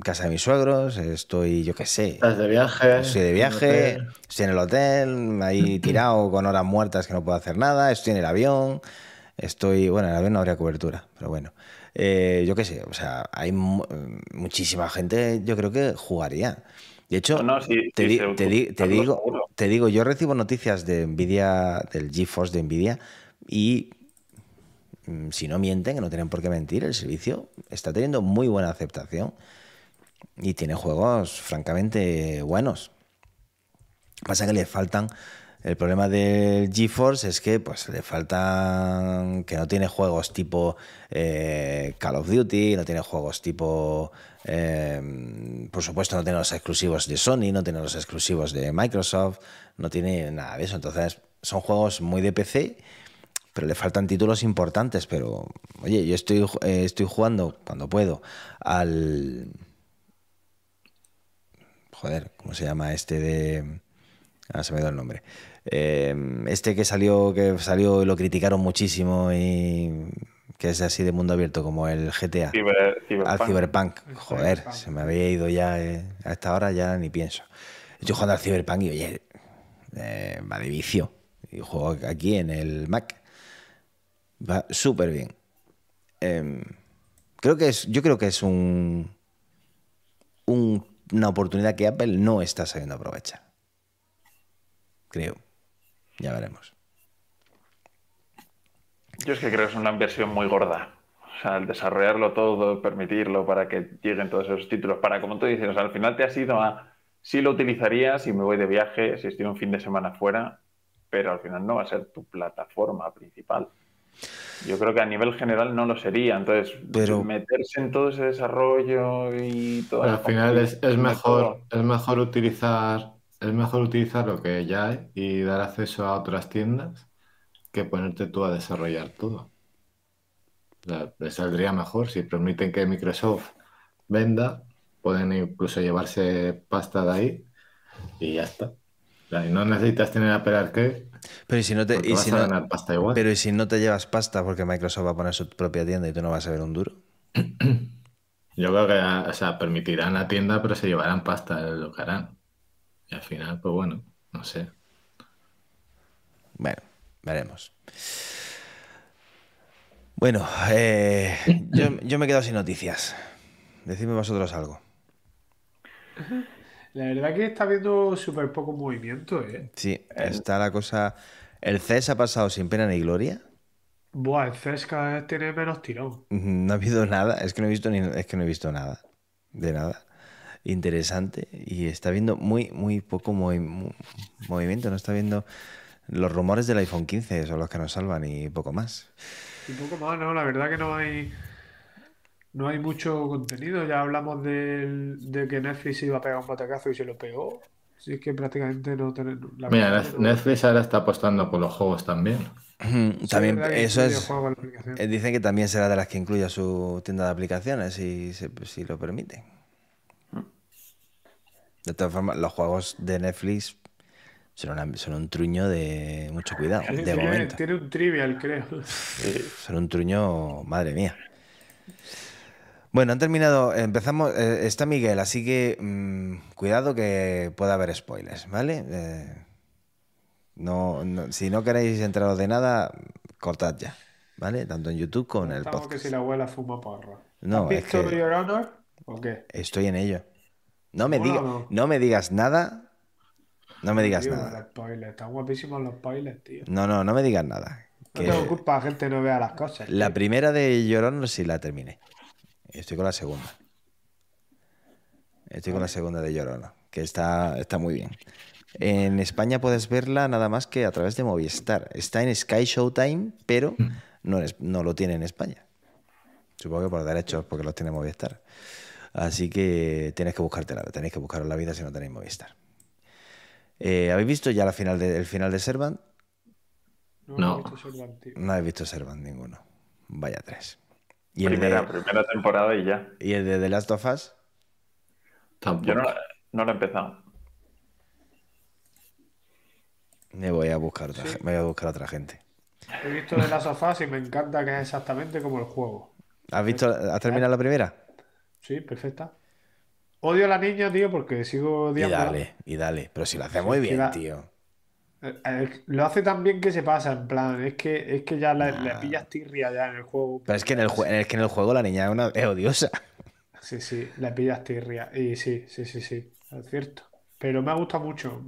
Speaker 1: casa de mis suegros, estoy, yo qué sé.
Speaker 3: Estás de viaje.
Speaker 1: Estoy de viaje, estoy en el hotel, ahí tirado con horas muertas que no puedo hacer nada, estoy en el avión, estoy, bueno, en el avión no habría cobertura, pero bueno, Eh, yo qué sé, o sea, hay mu- muchísima gente, yo creo que jugaría. De hecho,
Speaker 4: No, no, sí,
Speaker 1: te,
Speaker 4: sí,
Speaker 1: di-
Speaker 4: seguro,
Speaker 1: te di- te
Speaker 4: seguro,
Speaker 1: digo,
Speaker 4: seguro.
Speaker 1: te digo, yo recibo noticias de Nvidia, del GeForce de Nvidia, y si no mienten, que no tienen por qué mentir, el servicio está teniendo muy buena aceptación y tiene juegos francamente buenos. Pasa que le faltan. El problema del GeForce es que pues le faltan. que no tiene juegos tipo eh, Call of Duty, no tiene juegos tipo. eh, por supuesto, no tiene los exclusivos de Sony, no tiene los exclusivos de Microsoft, no tiene nada de eso. Entonces, son juegos muy de PC, pero le faltan títulos importantes. Pero, oye, yo estoy, eh, estoy jugando cuando puedo al. Joder, ¿cómo se llama este de.? Ah, se me dio el nombre. Eh, este que salió, que salió y lo criticaron muchísimo y que es así de mundo abierto como el GTA.
Speaker 4: Ciber-
Speaker 1: Al
Speaker 4: Cyberpunk.
Speaker 1: Joder,
Speaker 2: Cyberpunk.
Speaker 1: se me había ido ya eh, a esta hora, ya ni pienso. Estoy jugando al Cyberpunk y oye, eh, va de vicio. Y juego aquí en el Mac. Va súper bien. Em, creo que es, yo creo que es un, un- una oportunidad que Apple no está sabiendo aprovechar. Creo. Ya veremos.
Speaker 4: Yo es que creo que es una inversión muy gorda. O sea, el desarrollarlo todo, permitirlo para que lleguen todos esos títulos, para como tú dices, al final te has ido a si lo utilizaría si me voy de viaje, si estoy un fin de semana fuera, pero al final no va a ser tu plataforma principal. Yo creo que a nivel general no lo sería. Entonces, pero... meterse en todo ese desarrollo y todo.
Speaker 3: al final es, mejor, es mejor utilizar, es mejor utilizar lo que ya hay y dar acceso a otras tiendas que ponerte tú a desarrollar todo. O saldría mejor si permiten que Microsoft venda, pueden incluso llevarse pasta de ahí y ya está. Y no necesitas tener a pegar que
Speaker 1: pero si no te, y si no, pasta igual. Pero si no te llevas pasta porque Microsoft va a poner su propia tienda y tú no vas a ver un duro?
Speaker 3: Yo creo que o sea, permitirán la tienda, pero se llevarán pasta, lo que harán. Y al final, pues bueno, no sé.
Speaker 1: Bueno, veremos. Bueno, eh, yo, yo, me he quedado sin noticias. Decidme vosotros algo.
Speaker 2: La verdad que está viendo súper poco movimiento, ¿eh?
Speaker 1: Sí, está la cosa. ¿El CES ha pasado sin pena ni gloria?
Speaker 2: Buah, el CES cada vez tiene menos tirón.
Speaker 1: No ha habido nada, es que no he visto ni... es que no he visto nada. De nada. Interesante. Y está viendo muy, muy poco movimiento. No está viendo. Los rumores del iPhone 15 son los que nos salvan y poco más.
Speaker 2: Y poco más, no, la verdad que no hay no hay mucho contenido. Ya hablamos de que Netflix iba a pegar un patacazo y se lo pegó. Así que prácticamente no tenemos.
Speaker 3: Mira, Netflix ahora está apostando por los juegos también.
Speaker 1: también, eso es. Eh, dicen que también será de las que incluya su tienda de aplicaciones, si, si lo permite. De todas formas, los juegos de Netflix son, son un truño de mucho cuidado, de momento.
Speaker 2: Tiene un trivial, creo.
Speaker 1: Son un truño, madre mía. Bueno, han terminado. Empezamos. Eh, está Miguel, así que mm, cuidado que pueda haber spoilers, ¿vale? Eh, no, si no queréis enteraros de nada, cortad ya, ¿vale? Tanto en YouTube como en el podcast.
Speaker 2: que si la abuela fuma porro.
Speaker 1: No,
Speaker 2: ¿Has visto Your Honor o qué?
Speaker 1: Estoy en ello. No me, diga, no? me digas nada. No me digas nada.
Speaker 2: Están guapísimos los spoilers, tío.
Speaker 1: No, no, no me digas nada.
Speaker 2: No tengo culpa, la gente no vea las cosas.
Speaker 1: La primera de Honor sí la terminé. Estoy con la segunda. Estoy con la segunda de Llorona, que está, está muy bien. En España puedes verla nada más que a través de Movistar. Está en Sky Showtime, pero no, no lo tiene en España. Supongo que por derechos, porque los tiene Movistar. Así que tienes que buscártela, tenéis que buscaros la vida si no tenéis Movistar. Eh, ¿Habéis visto ya la final de, el final de Servant?
Speaker 2: No, no. he visto Servant,
Speaker 1: No habéis visto Servant ninguno. Vaya tres.
Speaker 4: ¿Y primera, el de, primera temporada y ya.
Speaker 1: ¿Y el de The Last of Us?
Speaker 4: Tampoco. Yo no, lo he empezado.
Speaker 1: Me voy a buscar otra, me voy a buscar otra gente.
Speaker 2: He visto The Last of Us y me encanta que es exactamente como el juego.
Speaker 1: ¿Has visto? ¿Has terminado la primera?
Speaker 2: Sí, perfecta. Odio a la niña, tío, porque sigo
Speaker 1: odiando. Y dale, y dale. Pero si lo hace muy bien, tío.
Speaker 2: Eh, eh, lo hace tan bien que se pasa, en plan, es que, es que ya le, pillas tirria ya en el juego.
Speaker 1: Pero es que en el, es que en el juego la niña es, una, odiosa.
Speaker 2: Sí, sí, le pillas tirria. Y sí, sí, sí, sí, es cierto. Pero me ha gustado mucho.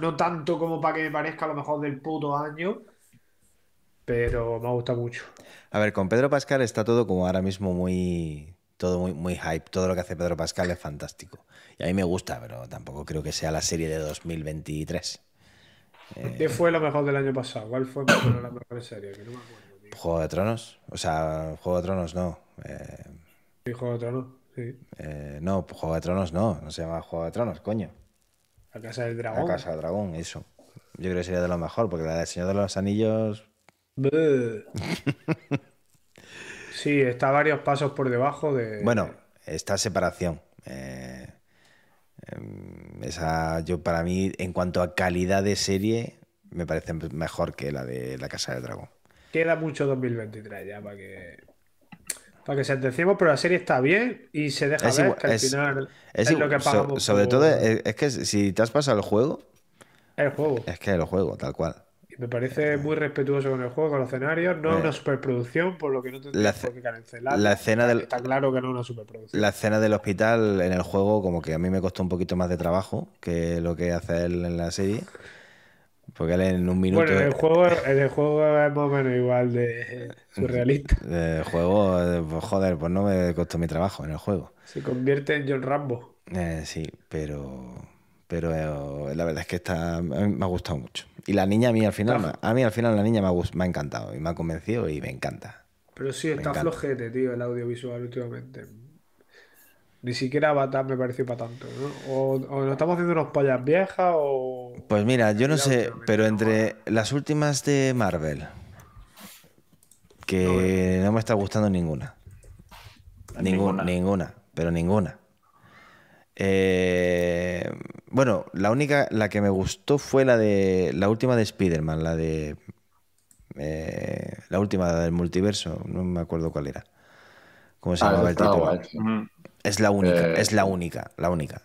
Speaker 2: no tanto como para que me parezca a lo mejor del puto año, pero me ha gustado mucho.
Speaker 1: A ver, con Pedro Pascal está todo como ahora mismo muy. Todo muy, muy hype. Todo lo que hace Pedro Pascal es fantástico. Y a mí me gusta, pero tampoco creo que sea la serie de 2023.
Speaker 2: ¿Qué fue lo mejor del año pasado? ¿Cuál fue la mejor serie? Que no me acuerdo,
Speaker 1: Juego de Tronos. O sea, Juego de Tronos no. Eh...
Speaker 2: Sí, Juego de Tronos, sí.
Speaker 1: Eh, no, Juego de Tronos no. No se llama Juego de Tronos, coño.
Speaker 2: La Casa del Dragón.
Speaker 1: La Casa del Dragón, eso. Yo creo que sería de lo mejor, porque la del Señor de los Anillos.
Speaker 2: sí, está varios pasos por debajo de.
Speaker 1: Bueno, está separación. Eh, esa, yo para mí, en cuanto a calidad de serie, me parece mejor que la de La Casa del Dragón.
Speaker 2: Queda mucho 2023 ya para que para que sentenciemos, pero la serie está bien y se deja ver que al final es, lo que pagamos.
Speaker 1: sobre todo, es, que si te has pasado el juego.
Speaker 2: El juego.
Speaker 1: Es que el juego, tal cual.
Speaker 2: Me parece muy respetuoso con el juego, con los escenarios. No es una superproducción, por lo que no tendría por qué cancelar.
Speaker 1: La escena del,
Speaker 2: Está claro que no es una superproducción.
Speaker 1: La escena del hospital en el juego, como que a mí me costó un poquito más de trabajo que lo que hace él en la serie. Porque él en un minuto.
Speaker 2: Bueno, en el juego, en el juego es más o menos igual de surrealista.
Speaker 1: El juego, eh, pues, joder, pues no me costó mi trabajo en el juego.
Speaker 2: Se convierte en John Rambo.
Speaker 1: Eh, sí, pero. Pero eh, la verdad es que está, me ha gustado mucho. Y la niña a mí al final, a mí al final la niña me ha, me ha encantado y me ha convencido y me encanta.
Speaker 2: Pero sí, está flojete, tío, el audiovisual últimamente. Ni siquiera Avatar me pareció para tanto, ¿no? O, nos estamos haciendo unos pollas viejas o...
Speaker 1: Pues mira, yo no sé, pero entre las últimas de Marvel, que no, me está gustando ninguna. Ninguna, ninguna, pero ninguna. Eh, bueno, la única, la que me gustó fue la de la última de Spider-Man, la de eh, la última del multiverso, no me acuerdo cuál era. ¿Cómo se ah, llamaba el título? Es la única, eh, es la única, la única.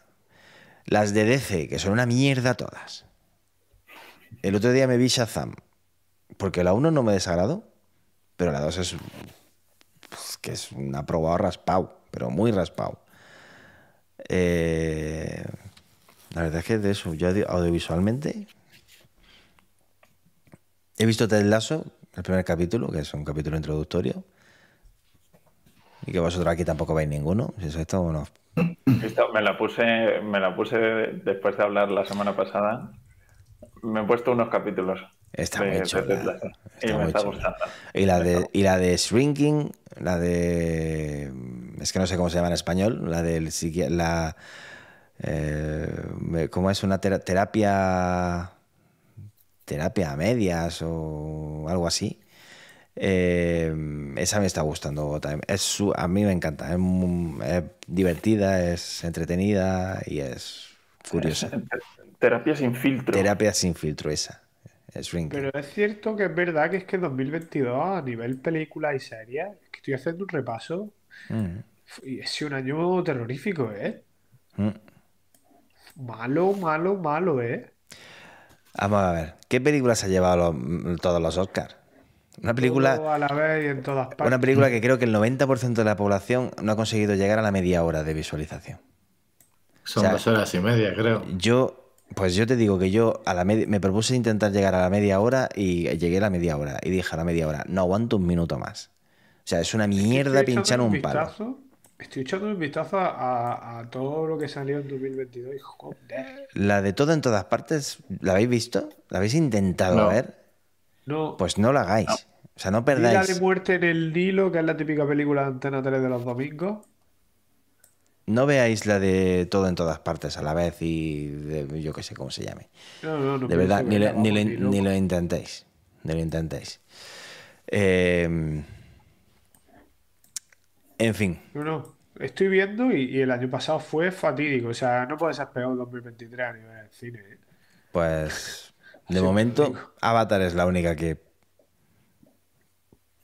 Speaker 1: Las de DC, que son una mierda todas. El otro día me vi Shazam, porque la 1 no me desagradó, pero la 2 es pues, que es un aprobado raspado, pero muy raspado. Eh, la verdad es que de eso, yo audiovisualmente he visto Ted Lasso, el primer capítulo, que es un capítulo introductorio, y que vosotros aquí tampoco veis ninguno. Si esto,
Speaker 4: no. me la puse, me la puse después de hablar la semana pasada. Me he puesto unos capítulos.
Speaker 1: Está muy chula. y me está gustando. Y la de, y la de Shrinking, la de. Es que no sé cómo se llama en español. La del la eh, ¿Cómo es una terapia? Terapia a medias o algo así. Eh, esa me está gustando también. Es a mí me encanta. Es, divertida, es entretenida y es curiosa.
Speaker 4: Terapia sin filtro.
Speaker 1: Terapia sin filtro, esa.
Speaker 2: Pero es cierto que es verdad que es que 2022 a nivel película y series, que estoy haciendo un repaso mm. y sido un año terrorífico, ¿eh? Mm. Malo, malo, malo, ¿eh?
Speaker 1: Vamos a ver, ¿qué película se ha llevado todos los Oscars? Una película. Una película que creo que el 90% de la población no ha conseguido llegar a la media hora de visualización.
Speaker 3: Son dos horas y media, creo.
Speaker 1: Yo, pues yo te digo que yo a la me propuse intentar llegar a la media hora y llegué a la media hora. Y dije a la media hora, no aguanto un minuto más. O sea, es una mierda pinchar un, palo.
Speaker 2: Estoy echando un vistazo a, todo lo que salió en 2022
Speaker 1: La de todo en todas partes, ¿la habéis visto? ¿La habéis intentado ver?
Speaker 2: No.
Speaker 1: Pues no la hagáis. O sea, no perdáis.
Speaker 2: la de muerte en el Nilo, que es la típica película de Antena 3 de los domingos.
Speaker 1: No veáis la de todo en todas partes a la vez y yo qué sé cómo se llame.
Speaker 2: No, no, no
Speaker 1: de verdad, ni, lo intentéis. Ni lo intentéis. Em, en fin.
Speaker 2: No, no. Estoy viendo y, el año pasado fue fatídico. O sea, no puede ser peor 2023 a nivel de cine. ¿eh?
Speaker 1: Pues de momento, Avatar es la única que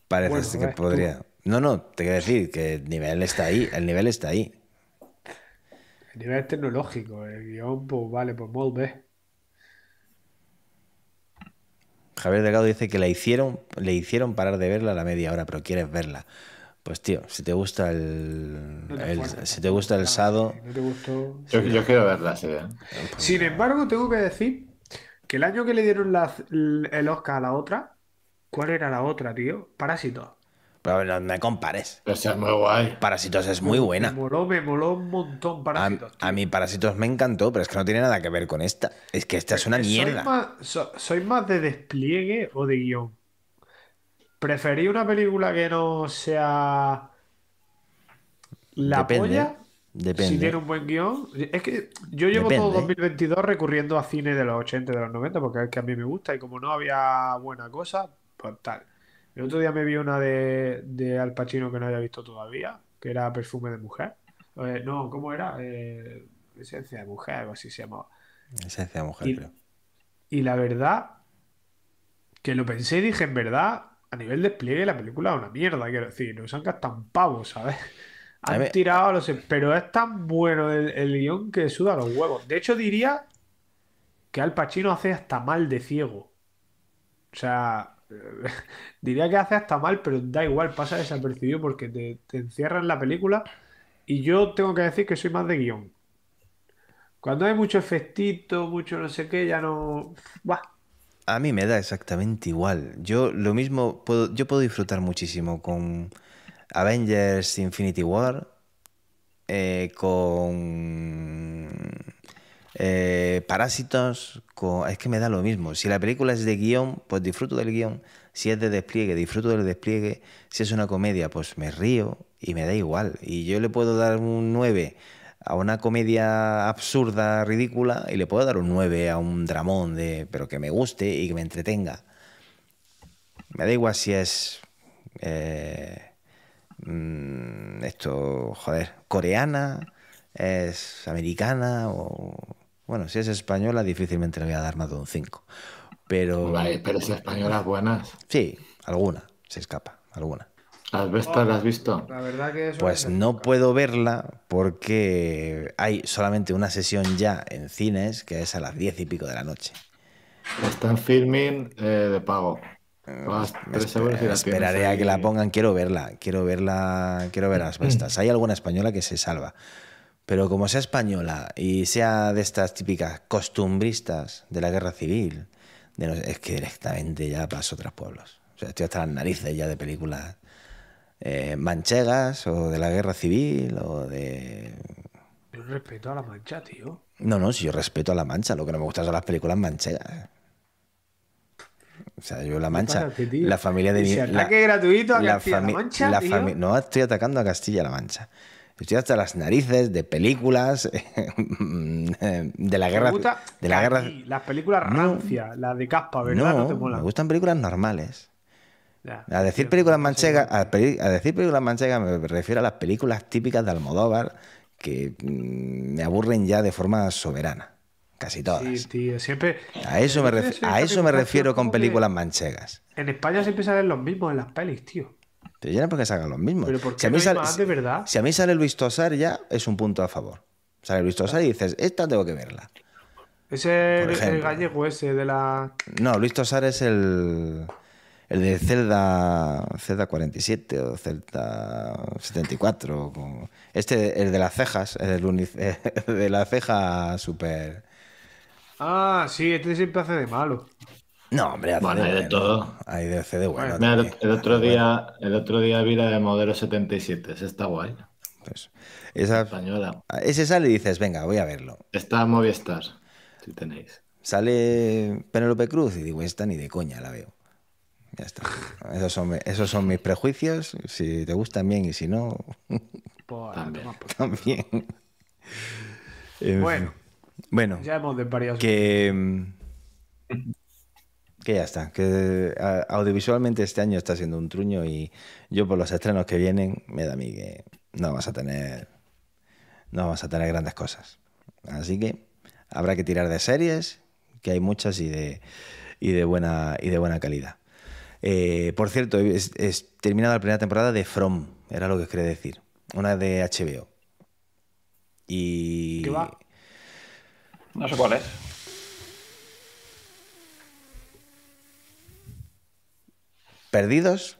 Speaker 1: parece que podría. No, no, te quiero decir que el nivel está ahí, el nivel está ahí.
Speaker 2: El nivel tecnológico, el guion, pues vale, pues molde.
Speaker 1: Javier Delgado dice que la hicieron, le hicieron parar de verla a la media hora, pero quieres verla. Pues tío, si te gusta el, si te gusta el sado,
Speaker 3: yo, quiero verla, sí. ¿eh?
Speaker 2: Sin embargo, tengo que decir que el año que le dieron el Oscar a la otra, ¿cuál era la otra, tío? Parásitos.
Speaker 1: Pero no me compares.
Speaker 3: Pero es muy guay.
Speaker 1: Parásitos es muy buena.
Speaker 2: Me moló, me moló un montón Parásitos.
Speaker 1: A, mí Parásitos me encantó, pero es que no tiene nada que ver con esta. Es que esta es una mierda.
Speaker 2: Soy más, de despliegue o de guion. Preferí una película que no sea la polla si tiene un buen guion. Es que yo llevo todo 2022 recurriendo a cine de los 80 y de los 90 porque es que a mí me gusta y como no había buena cosa, pues tal. El otro día me vi una de, de Al Pacino que no había visto todavía, que era Perfume de Mujer. Eh, no, ¿cómo era? Eh, Esencia de Mujer, algo así se llamaba.
Speaker 1: Esencia de Mujer,
Speaker 2: y,
Speaker 1: creo.
Speaker 2: Y la verdad, que lo pensé y dije, en verdad, a nivel de despliegue la película es una mierda, quiero decir, nos han gastado un pavo, ¿sabes? Han tirado los. Pero es tan bueno el, guion que suda los huevos. De hecho, diría que Al Pacino hace hasta mal de ciego. O sea, diría que hace hasta mal, pero da igual, pasa desapercibido porque te, te encierra en la película. Y yo tengo que decir que soy más de guion. Cuando hay mucho efectito, mucho no sé qué, ya no.
Speaker 1: A mí me da exactamente igual. Yo lo mismo, puedo, yo puedo disfrutar muchísimo con Avengers Infinity War, eh, con eh, Parásitos, con... es que me da lo mismo. Si la película es de guion, pues disfruto del guion. Si es de despliegue, disfruto del despliegue. Si es una comedia, pues me río y me da igual. Y yo le puedo dar un 9 a una comedia absurda, ridícula, y le puedo dar un 9 a un dramón, de, pero que me guste y que me entretenga. Me da igual si es... Eh, mm, esto, joder, coreana, es americana o... Bueno, si es española difícilmente le voy a dar más de un 5. Pero...
Speaker 3: Vale, pero si españolas buenas.
Speaker 1: Sí, alguna se escapa, alguna.
Speaker 3: ¿Has visto? ¿La has visto?
Speaker 2: La verdad que eso
Speaker 1: Pues
Speaker 2: es-
Speaker 1: no puedo verla porque hay solamente una sesión ya en cines que es a las 10 y pico de la noche.
Speaker 3: Está en filming eh, de pago. Pagas
Speaker 1: Me
Speaker 3: 3 euros y la
Speaker 1: esperaré a que la pongan, quiero verla, quiero verla, quiero ver las bestas. Hay alguna española que se salva. Pero como sea española y sea de estas típicas costumbristas de la guerra civil, de no- es que directamente ya paso a otros pueblos. O sea, estoy hasta las narices ya de películas eh, manchegas o de la guerra civil o de...
Speaker 2: Yo respeto a la mancha, tío.
Speaker 1: No, no, si yo respeto a la mancha, lo que no me gusta son las películas manchegas. O sea, yo la mancha, la familia de mi...
Speaker 2: Ese
Speaker 1: la-
Speaker 2: ataque gratuito a
Speaker 1: la
Speaker 2: Castilla-La Mancha,
Speaker 1: la
Speaker 2: tío.
Speaker 1: No estoy atacando a Castilla-La Mancha. Estoy hasta las narices de películas de la guerra...
Speaker 2: Me gusta
Speaker 1: De la guerra...
Speaker 2: las películas rancias, las de caspa, ¿verdad? No,
Speaker 1: No,
Speaker 2: te
Speaker 1: me
Speaker 2: molan.
Speaker 1: gustan películas normales.
Speaker 2: Ya.
Speaker 1: A decir películas manchegas, a, peli- a decir películas manchegas me refiero a las películas típicas de Almodóvar que mm, me aburren ya de forma soberana. Casi todas.
Speaker 2: Sí, tío, siempre.
Speaker 1: A eso me, a eso me refiero con películas manchegas.
Speaker 2: En España siempre salen los mismos en las pelis, tío.
Speaker 1: Te llenan porque sacan los mismos.
Speaker 2: Pero ¿por qué
Speaker 1: si, a mí
Speaker 2: no
Speaker 1: sale,
Speaker 2: más de verdad?
Speaker 1: si a mí sale Luis Tosar ya es un punto a favor. Sale Luis Tosar y dices, esta tengo que verla.
Speaker 2: Ese
Speaker 1: Por
Speaker 2: el, el
Speaker 1: ejemplo.
Speaker 2: gallego ese de la.
Speaker 1: No, Luis Tosar es el, el de Zelda, Zelda 47 o Zelda 74. como- Este, el de las cejas, el, de la ceja super...
Speaker 2: Ah, sí, este siempre hace de malo.
Speaker 1: No, hombre, hace
Speaker 3: Bueno, hay de
Speaker 1: bueno.
Speaker 3: todo.
Speaker 1: Hay de hace de bueno.
Speaker 3: Mira, el, otro día, el otro día vi la de modelo 77. Esa está guay.
Speaker 1: Pues, esa-
Speaker 3: Española.
Speaker 1: ese sale y dices, venga, voy a verlo.
Speaker 3: Está Movistar, si tenéis.
Speaker 1: Sale Penélope Cruz y digo, esta ni de coña la veo. Ya está. Esos son, esos son mis prejuicios. Si te gustan bien y si no,
Speaker 2: Pues,
Speaker 3: También.
Speaker 1: también. En
Speaker 2: Bueno.
Speaker 1: Bueno,
Speaker 2: Ya hemos desvariado.
Speaker 1: que, mm, que ya está. Que audiovisualmente este año está siendo un truño y yo por los estrenos que vienen me da a mí que no vamos a tener, no vamos a tener grandes cosas. Así que habrá que tirar de series, que hay muchas y de, y de, buena, y de buena calidad. Eh, por cierto, es, es terminada la primera temporada de From, era lo que os quería decir. Una de HBO. Y.
Speaker 2: ¿Qué va?
Speaker 4: No sé cuál es.
Speaker 1: ¿Perdidos?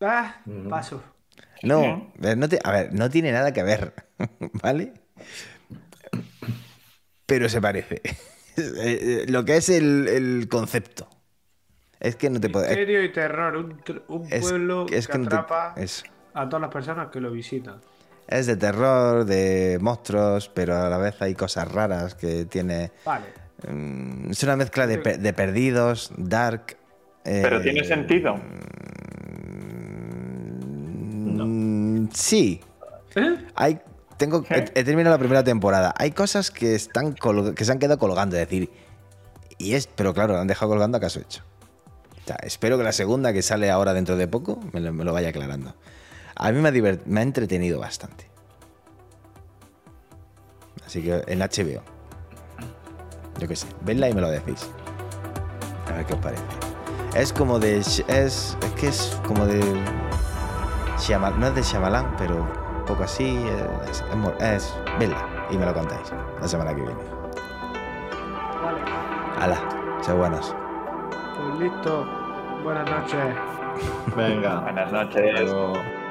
Speaker 2: Ah, paso.
Speaker 1: No, no te- a ver, no tiene nada que ver, ¿vale? Pero se parece. Eh, eh, Lo que es el, el concepto. Es que no te puedo. Es,
Speaker 2: Misterio y terror. Un, tr- un
Speaker 1: es-
Speaker 2: pueblo
Speaker 1: es
Speaker 2: que,
Speaker 1: que no te-
Speaker 2: atrapa
Speaker 1: es-
Speaker 2: a todas las personas que lo visitan.
Speaker 1: es de terror, de monstruos, pero a la vez hay cosas raras que tiene.
Speaker 2: Vale.
Speaker 1: mm, Es una mezcla de, pe- de perdidos, dark. eh,
Speaker 4: Pero tiene sentido.
Speaker 1: mm, Sí,
Speaker 2: ¿Eh?
Speaker 1: Hay, tengo, he, he terminado la primera temporada. Hay cosas que están que se han quedado colgando, es decir, y es, pero claro, han dejado colgando acaso hecho. Espero que la segunda que sale ahora dentro de poco me lo, vaya aclarando. A mí me ha, entretenido bastante. Así que en HBO. Yo qué sé, vedla y me lo decís. A ver qué os parece. Es como de. Es, es que es como de. Shyamalan, no es de Shyamalan, pero un poco así. Es, es, vedla y me lo contáis la semana que viene. Hala, sé buenos.
Speaker 2: Listo. Buenas noches.
Speaker 3: Venga.
Speaker 4: Buenas noches.
Speaker 3: Hasta luego.